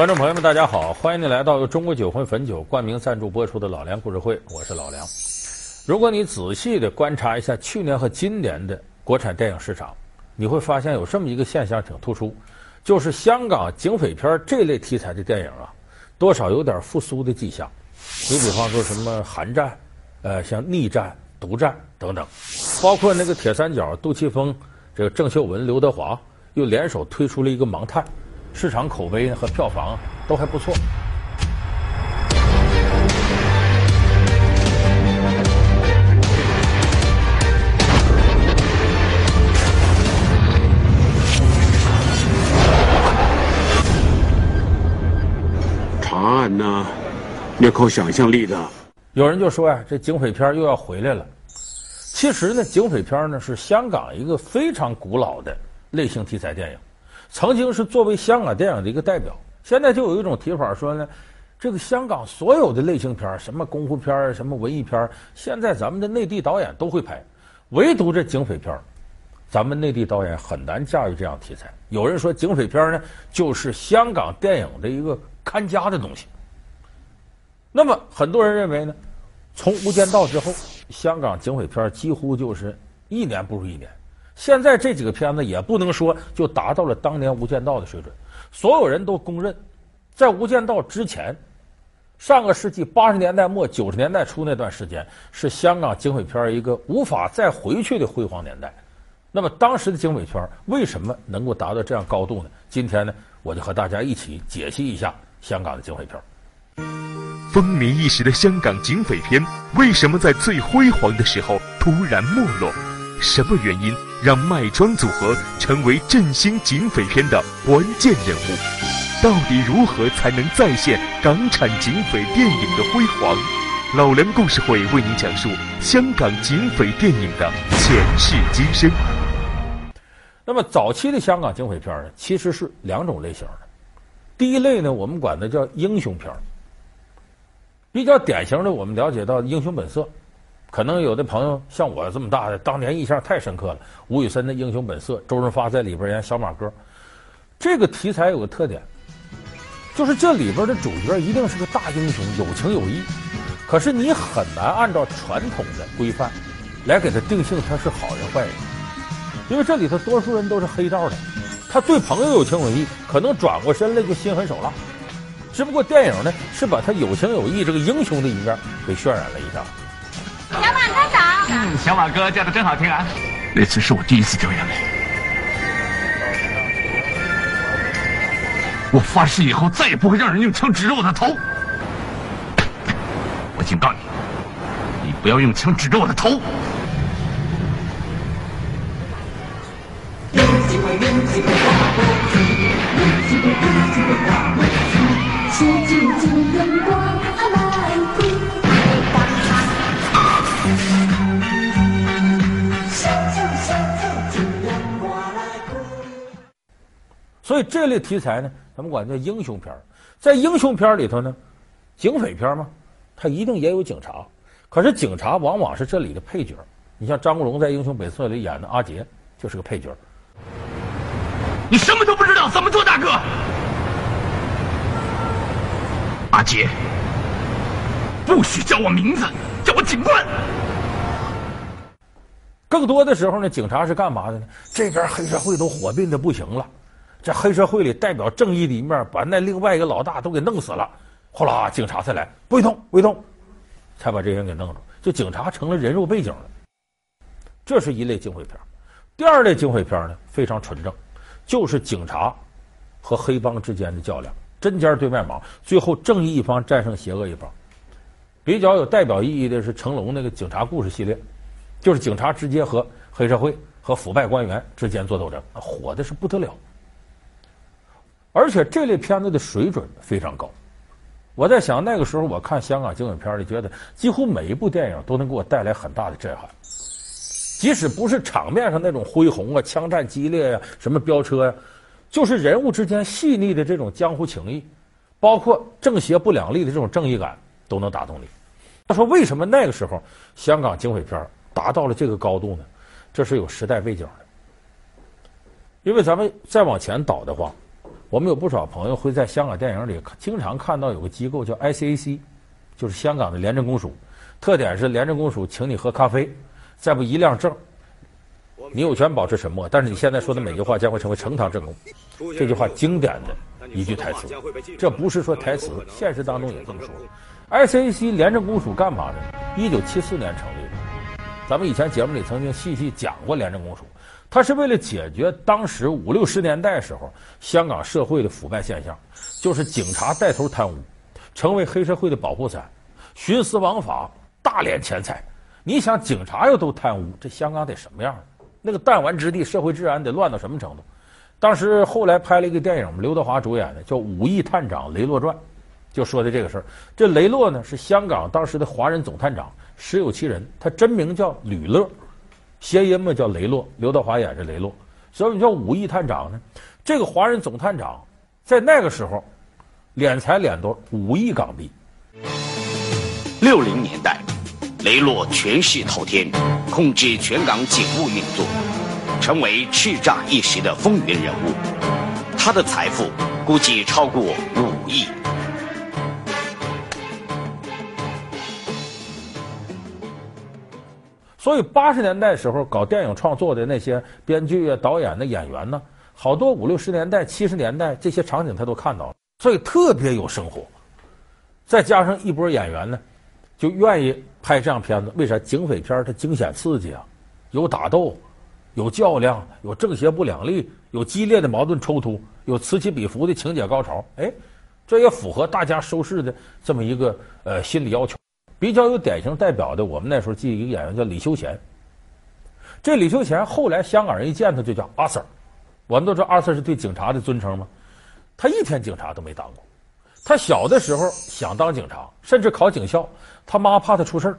观众朋友们，大家好，欢迎您来到由中国酒魂汾酒冠名赞助播出的《老梁故事会》，我是老梁。如果你仔细的观察一下去年和今年的国产电影市场，你会发现有这么一个现象挺突出，就是香港警匪片这类题材的电影啊，多少有点复苏的迹象。你比方说什么寒战，呃，像逆战、毒战等等，包括那个铁三角，杜琪峰、这个郑秀文、刘德华又联手推出了一个《盲探》。市场口碑和票房都还不错。查案呢，要靠想象力的。有人就说呀，这警匪片又要回来了。其实呢，警匪片呢是香港一个非常古老的类型题材电影。曾经是作为香港电影的一个代表，现在就有一种提法说呢，这个香港所有的类型片，什么功夫片，什么文艺片，现在咱们的内地导演都会拍，唯独这警匪片，咱们内地导演很难驾驭这样题材。有人说警匪片呢，就是香港电影的一个看家的东西。那么很多人认为呢，从《无间道》之后，香港警匪片几乎就是一年不如一年。现在这几个片子也不能说就达到了当年《无间道》的水准，所有人都公认，在《无间道》之前，上个世纪八十年代末九十年代初那段时间是香港警匪片一个无法再回去的辉煌年代。那么当时的警匪片为什么能够达到这样高度呢？今天呢，我就和大家一起解析一下香港的警匪片。风靡一时的香港警匪片为什么在最辉煌的时候突然没落？什么原因？让麦庄组合成为振兴警匪片的关键人物，到底如何才能再现港产警匪电影的辉煌？老梁故事会为您讲述香港警匪电影的前世今生。那么早期的香港警匪片呢，其实是两种类型的。第一类呢，我们管它叫英雄片，比较典型的，我们了解到《英雄本色》。可能有的朋友像我这么大的，当年印象太深刻了。吴宇森的《英雄本色》，周润发在里边演小马哥。这个题材有个特点，就是这里边的主角一定是个大英雄，有情有义。可是你很难按照传统的规范来给他定性他是好人坏人，因为这里头多数人都是黑道的。他对朋友有情有义，可能转过身来就心狠手辣。只不过电影呢是把他有情有义这个英雄的一面给渲染了一下。小马哥早。嗯，小马哥叫的真好听啊！那次是我第一次掉眼泪，我发誓以后再也不会让人用枪指着我的头。我警告你，你不要用枪指着我的头。所以这类题材呢，咱们管叫英雄片。在英雄片里头呢，警匪片嘛，它一定也有警察。可是警察往往是这里的配角。你像张国荣在《英雄本色》里演的阿杰，就是个配角。你什么都不知道，怎么做大哥？阿杰，不许叫我名字，叫我警官。更多的时候呢，警察是干嘛的呢？这边黑社会都火并的不行了。这黑社会里代表正义的一面，把那另外一个老大都给弄死了，呼啦警察才来，不许动，不许动，才把这人给弄住。就警察成了人肉背景了。这是一类警匪片。第二类警匪片呢，非常纯正，就是警察和黑帮之间的较量，针尖对麦芒，最后正义一方战胜邪恶一方。比较有代表意义的是成龙那个警察故事系列，就是警察直接和黑社会和腐败官员之间做斗争，火的是不得了。而且这类片子的水准非常高，我在想那个时候我看香港警匪片里，觉得几乎每一部电影都能给我带来很大的震撼，即使不是场面上那种恢宏啊、枪战激烈呀、什么飙车呀、就是人物之间细腻的这种江湖情谊，包括正邪不两立的这种正义感，都能打动你。他说：“为什么那个时候香港警匪片达到了这个高度呢？这是有时代背景的，因为咱们再往前倒的话。”我们有不少朋友会在香港电影里经常看到有个机构叫 ICAC，就是香港的廉政公署。特点是廉政公署请你喝咖啡，再不一亮证，你有权保持沉默。但是你现在说的每句话将会成为呈堂证供。这句话经典的一句台词，这不是说台词，现实当中也这么说。ICAC 廉政公署干嘛的？一九七四年成立的。咱们以前节目里曾经细细讲过廉政公署。他是为了解决当时五六十年代时候香港社会的腐败现象，就是警察带头贪污，成为黑社会的保护伞，徇私枉法，大敛钱财。你想，警察要都贪污，这香港得什么样？那个弹丸之地，社会治安得乱到什么程度？当时后来拍了一个电影，刘德华主演的，叫《武义探长雷洛传》，就说的这个事儿。这雷洛呢，是香港当时的华人总探长，实有其人，他真名叫吕乐。谐音嘛，叫雷洛，刘德华演是雷洛，所以你叫武义探长呢。这个华人总探长在那个时候，敛财敛多五亿港币。六零年代，雷洛权势滔天，控制全港警务运作，成为叱咤一时的风云人物。他的财富估计超过五亿。所以八十年代时候搞电影创作的那些编剧啊、导演的演员呢，好多五六十年代、七十年代这些场景他都看到了，所以特别有生活。再加上一波演员呢，就愿意拍这样片子。为啥？警匪片它惊险刺激啊，有打斗，有较量，有正邪不两立，有激烈的矛盾冲突，有此起彼伏的情节高潮。哎，这也符合大家收视的这么一个呃心理要求。比较有典型代表的，我们那时候记一个演员叫李修贤。这李修贤后来香港人一见他就叫阿 Sir，我们都知道阿 Sir 是对警察的尊称吗？他一天警察都没当过。他小的时候想当警察，甚至考警校，他妈怕他出事儿，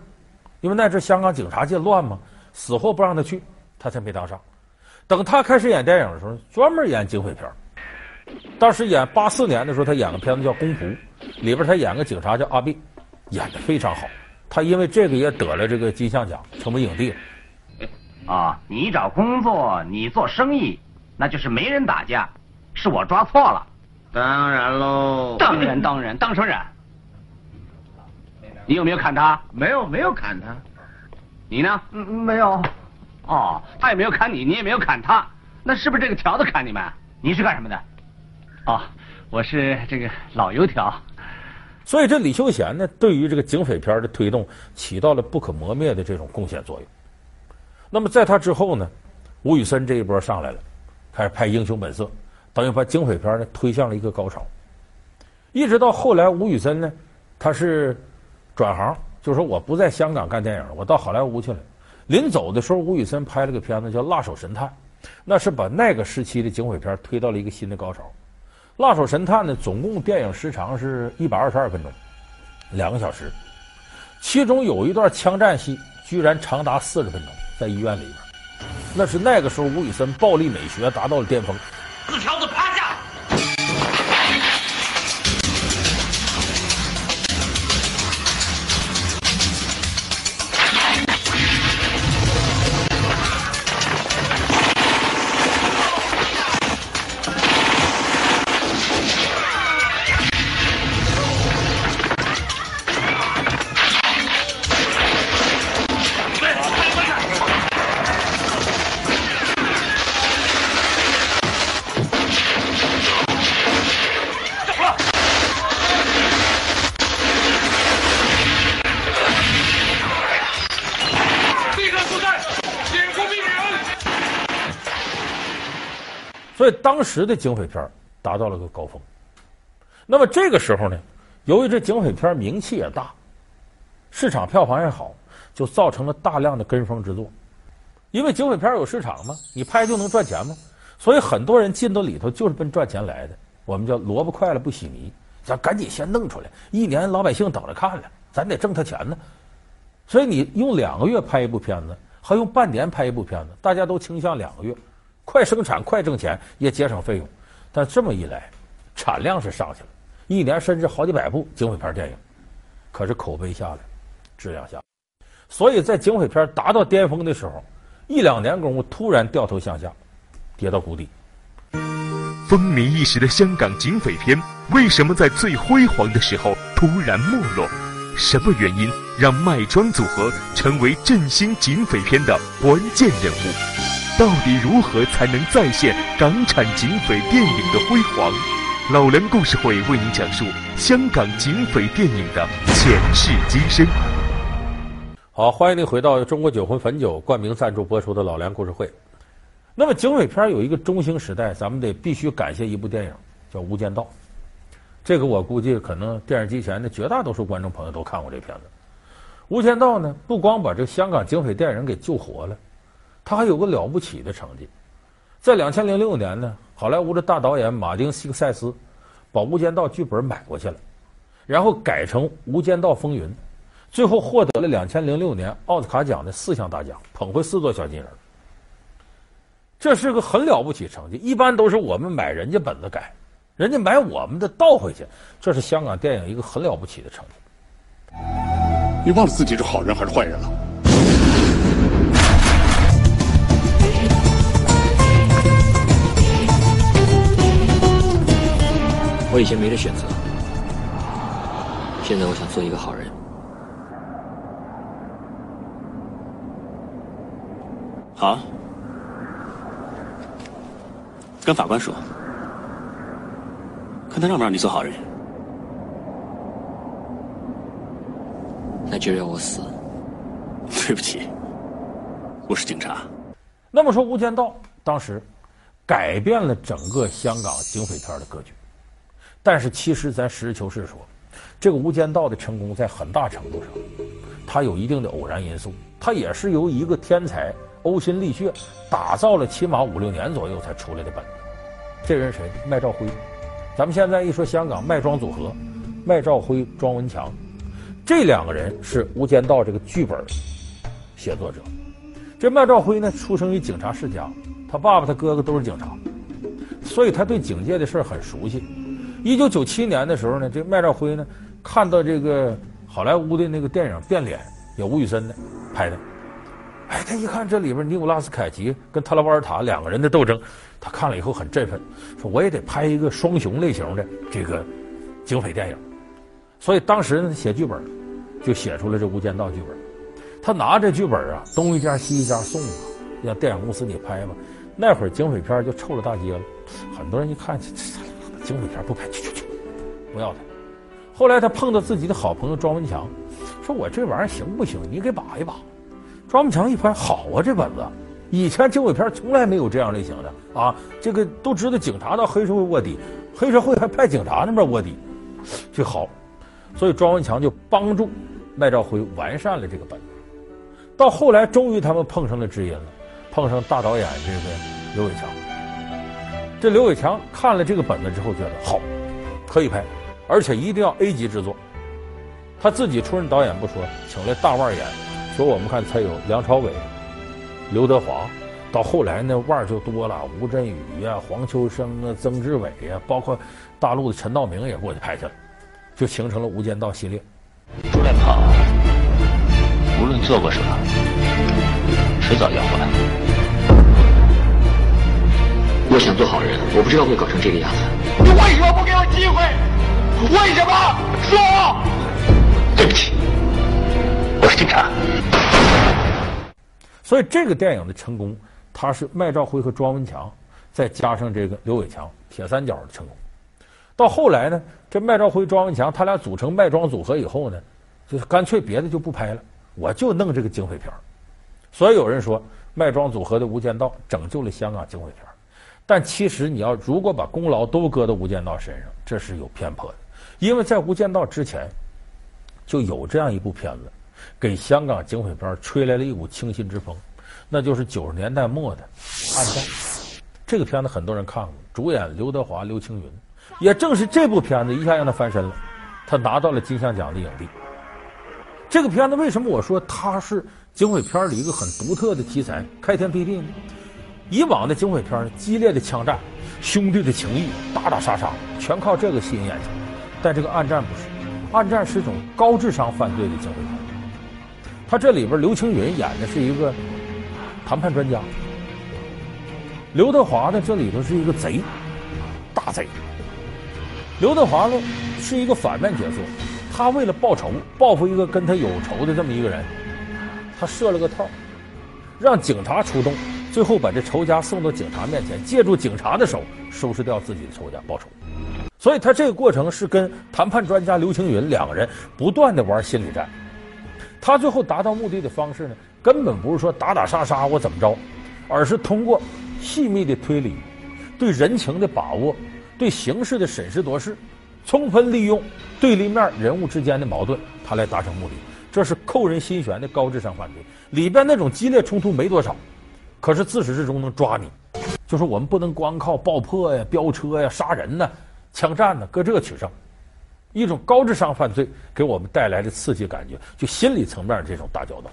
因为那阵香港警察界乱嘛，死活不让他去，他才没当上。等他开始演电影的时候，专门演警匪片。当时演八四年的时候，他演个片子叫《公仆》，里边他演个警察叫阿碧。演得非常好，他因为这个也得了这个金像奖，成为影帝了。啊，你找工作，你做生意，那就是没人打架，是我抓错了。当然喽，当然当然，当什么然？你有没有砍他？没有，没有砍他。你呢？嗯，没有。哦，他也没有砍你，你也没有砍他，那是不是这个条子砍你们？你是干什么的？哦，我是这个老油条。所以这李修贤呢，对于这个警匪片的推动起到了不可磨灭的这种贡献作用。那么在他之后呢，吴宇森这一波上来了，开始拍《英雄本色》，等于把警匪片呢推向了一个高潮。一直到后来，吴宇森呢，他是转行，就说我不在香港干电影了，我到好莱坞去了。临走的时候，吴宇森拍了个片子叫《辣手神探》，那是把那个时期的警匪片推到了一个新的高潮。《辣手神探》呢，总共电影时长是一百二十二分钟，两个小时，其中有一段枪战戏居然长达四十分钟，在医院里边，那是那个时候吴宇森暴力美学达到了巅峰。四条子啪所以当时的警匪片达到了个高峰。那么这个时候呢，由于这警匪片名气也大，市场票房也好，就造成了大量的跟风之作。因为警匪片有市场嘛，你拍就能赚钱嘛，所以很多人进到里头就是奔赚钱来的。我们叫萝卜快了不洗泥，咱赶紧先弄出来，一年老百姓等着看了，咱得挣他钱呢。所以你用两个月拍一部片子，还用半年拍一部片子，大家都倾向两个月。快生产、快挣钱，也节省费用，但这么一来，产量是上去了，一年甚至好几百部警匪片电影，可是口碑下来，质量下，所以在警匪片达到巅峰的时候，一两年功夫突然掉头向下，跌到谷底。风靡一时的香港警匪片，为什么在最辉煌的时候突然没落？什么原因让麦庄组合成为振兴警匪片的关键人物？到底如何才能再现港产警匪电影的辉煌？老梁故事会为您讲述香港警匪电影的前世今生。好，欢迎您回到中国酒魂汾酒冠名赞助播出的老梁故事会。那么警匪片有一个中兴时代，咱们得必须感谢一部电影，叫《无间道》。这个我估计可能电视机前的绝大多数观众朋友都看过这片子。《无间道》呢，不光把这香港警匪电影给救活了，他还有个了不起的成绩。在两千零六年呢，好莱坞的大导演马丁·西克塞斯把《无间道》剧本买过去了，然后改成《无间道风云》，最后获得了两千零六年奥斯卡奖的四项大奖，捧回四座小金人。这是个很了不起成绩，一般都是我们买人家本子改，人家买我们的倒回去，这是香港电影一个很了不起的成绩。你忘了自己是好人还是坏人了？我以前没得选择，现在我想做一个好人。好。跟法官说，看他让不让你做好人。那就让我死。对不起，我是警察。那么说，《无间道》当时改变了整个香港警匪片的格局。但是，其实咱实事求是说，这个《无间道》的成功在很大程度上，它有一定的偶然因素。它也是由一个天才。呕心沥血打造了起码五六年左右才出来的本子，这人谁？麦兆辉。咱们现在一说香港麦庄组合，麦兆辉、庄文强，这两个人是《无间道》这个剧本写作者。这麦兆辉呢，出生于警察世家，他爸爸、他哥哥都是警察，所以他对警界的事儿很熟悉。一九九七年的时候呢，这麦兆辉呢，看到这个好莱坞的那个电影《变脸》，有吴宇森的拍的。哎，他一看这里边尼古拉斯凯奇跟特拉瓦尔塔两个人的斗争，他看了以后很振奋，说我也得拍一个双雄类型的这个警匪电影。所以当时呢，写剧本就写出了这《无间道》剧本。他拿着剧本啊，东一家西一家送啊，让电影公司你拍吧。那会儿警匪片就臭了大街了，很多人一看，这警匪片不拍，去去去，不要他。后来他碰到自己的好朋友庄文强，说我这玩意儿行不行？你给把一把。庄文强一拍，好啊，这本子，以前警匪片从来没有这样类型的啊，这个都知道警察到黑社会卧底，黑社会还派警察那边卧底，这好，所以庄文强就帮助麦兆辉完善了这个本子。到后来，终于他们碰上了知音了，碰上大导演这个刘伟强。这刘伟强看了这个本子之后，觉得好，可以拍，而且一定要 A 级制作。他自己出任导演不说，请来大腕演。说我们看才有梁朝伟、刘德华，到后来那腕儿就多了，吴镇宇呀、黄秋生啊、曾志伟呀、包括大陆的陈道明也过去拍去了，就形成了《无间道》系列。朱连鹏，无论做过什么，迟早要还。我想做好人，我不知道会搞成这个样子。你为什么不给我机会？为什么？说！对不起。我是警察，所以这个电影的成功，他是麦兆辉和庄文强，再加上这个刘伟强，铁三角的成功。到后来呢，这麦兆辉、庄文强他俩组成麦庄组合以后呢，就是干脆别的就不拍了，我就弄这个警匪片。所以有人说麦庄组合的《无间道》拯救了香港警匪片，但其实你要如果把功劳都搁到《无间道》身上，这是有偏颇的，因为在《无间道》之前就有这样一部片子。给香港警匪片吹来了一股清新之风，那就是九十年代末的《暗战》。这个片子很多人看过，主演刘德华、刘青云。也正是这部片子一下让他翻身了，他拿到了金像奖的影帝。这个片子为什么我说它是警匪片里一个很独特的题材，开天辟地呢？以往的警匪片激烈的枪战、兄弟的情谊、打打杀杀，全靠这个吸引眼球。但这个《暗战》不是，《暗战》是一种高智商犯罪的警匪片。他这里边刘青云演的是一个谈判专家，刘德华呢这里头是一个贼，大贼。刘德华呢是一个反面角色，他为了报仇，报复一个跟他有仇的这么一个人，他设了个套，让警察出动，最后把这仇家送到警察面前，借助警察的手收拾掉自己的仇家，报仇。所以他这个过程是跟谈判专家刘青云两个人不断的玩心理战。他最后达到目的的方式呢，根本不是说打打杀杀我怎么着，而是通过细密的推理、对人情的把握、对形势的审时度势，充分利用对立面人物之间的矛盾，他来达成目的。这是扣人心弦的高智商犯罪，里边那种激烈冲突没多少，可是自始至终能抓你。就是我们不能光靠爆破呀、飙车呀、杀人呐、枪战呢，搁这取胜。一种高智商犯罪给我们带来的刺激感觉，就心理层面这种打交道。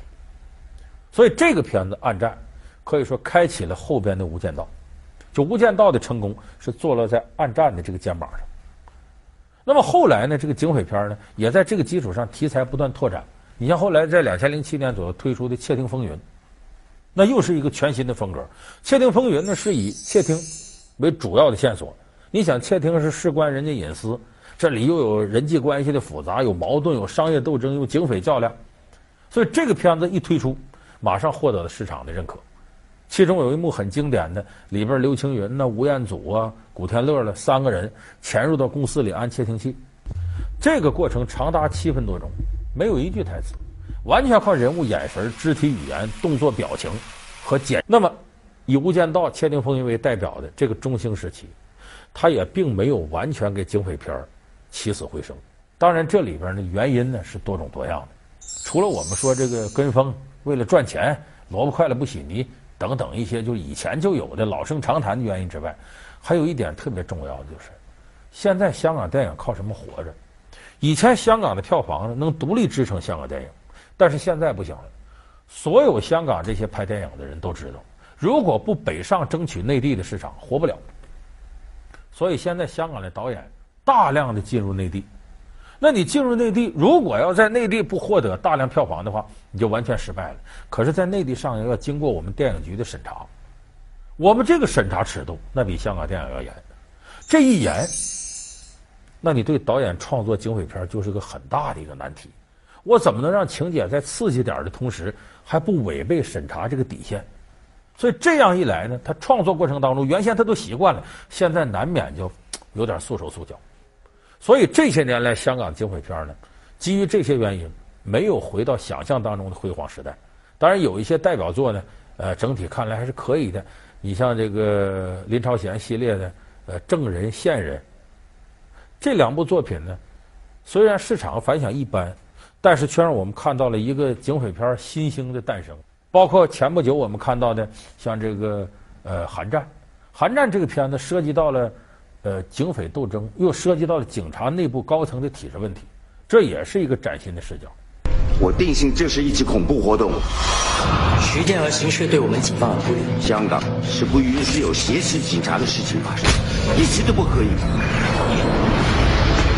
所以这个片子《暗战》可以说开启了后边的《无间道》，就《无间道》的成功是坐落在《暗战》的这个肩膀上。那么后来呢，这个警匪片呢，也在这个基础上题材不断拓展。你像后来在两千零七年左右推出的《窃听风云》，那又是一个全新的风格。《窃听风云》呢是以窃听为主要的线索。你想，窃听是事关人家隐私。这里又有人际关系的复杂，有矛盾，有商业斗争，有警匪较量，所以这个片子一推出，马上获得了市场的认可。其中有一幕很经典的，里边刘青云呐、吴彦祖啊、古天乐了三个人潜入到公司里安窃听器，这个过程长达七分多钟，没有一句台词，完全靠人物眼神、肢体语言、动作表情和剪。那么，以《无间道》《窃听风云》为代表的这个中兴时期，他也并没有完全给警匪片儿。起死回生，当然这里边的原因呢是多种多样的。除了我们说这个跟风为了赚钱，萝卜快了不洗泥等等一些就以前就有的老生常谈的原因之外，还有一点特别重要的就是，现在香港电影靠什么活着？以前香港的票房呢能独立支撑香港电影，但是现在不行了。所有香港这些拍电影的人都知道，如果不北上争取内地的市场，活不了。所以现在香港的导演。大量的进入内地，那你进入内地，如果要在内地不获得大量票房的话，你就完全失败了。可是，在内地上映要经过我们电影局的审查，我们这个审查尺度那比香港电影要严。这一严，那你对导演创作警匪片就是个很大的一个难题。我怎么能让情节在刺激点的同时还不违背审查这个底线？所以这样一来呢，他创作过程当中原先他都习惯了，现在难免就有点束手束脚。所以这些年来，香港警匪片呢，基于这些原因，没有回到想象当中的辉煌时代。当然，有一些代表作呢，呃，整体看来还是可以的。你像这个林超贤系列的，呃，《证人》《线人》这两部作品呢，虽然市场反响一般，但是却让我们看到了一个警匪片新兴的诞生。包括前不久我们看到的，像这个呃《寒战》，《寒战》这个片子涉及到了。呃，警匪斗争又涉及到了警察内部高层的体制问题，这也是一个崭新的视角。我定性这是一起恐怖活动。徐建和刑事对我们警方的不利。香港是不允许有挟持警察的事情发生，一起都不可以。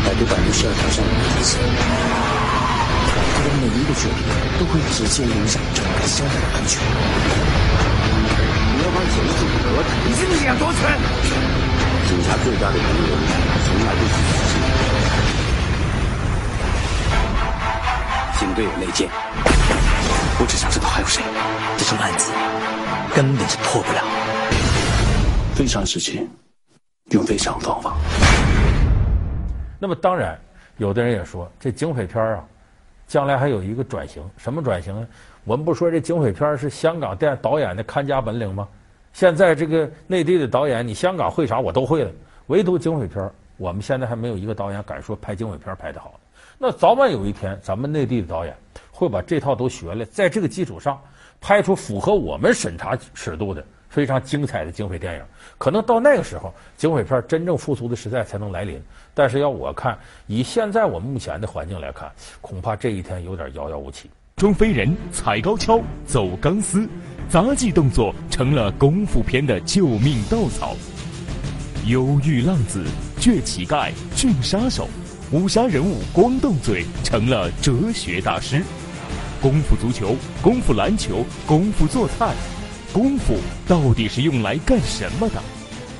百度百度需要挑战我的底线，他的每一个决定都会直接影响整个香港的安全。你要把前途和你是两夺权。警察最大的敌人，从来都是自己。警队有内奸，我只想知道还有谁。这种案子根本是破不了。非常时期，用非常方法。那么当然，有的人也说，这警匪片啊，将来还有一个转型。什么转型呢？我们不说这警匪片是香港电导演的看家本领吗？现在这个内地的导演，你香港会啥我都会了，唯独警匪片，我们现在还没有一个导演敢说拍警匪片拍得好。那早晚有一天，咱们内地的导演会把这套都学了，在这个基础上拍出符合我们审查尺度的非常精彩的警匪电影。可能到那个时候，警匪片真正复苏的时代才能来临。但是要我看，以现在我目前的环境来看，恐怕这一天有点遥遥无期。装飞人、踩高跷、走钢丝。杂技动作成了功夫片的救命稻草，忧郁浪子、倔乞丐、俊杀手，武侠人物光动嘴成了哲学大师。功夫足球、功夫篮球、功夫做菜，功夫到底是用来干什么的？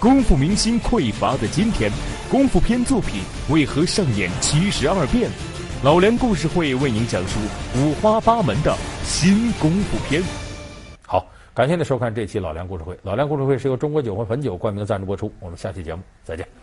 功夫明星匮乏的今天，功夫片作品为何上演七十二变？老梁故事会为您讲述五花八门的新功夫片。好，感谢您收看这期老梁故事会。老梁故事会是由中国酒魂汾酒冠名赞助播出。我们下期节目再见。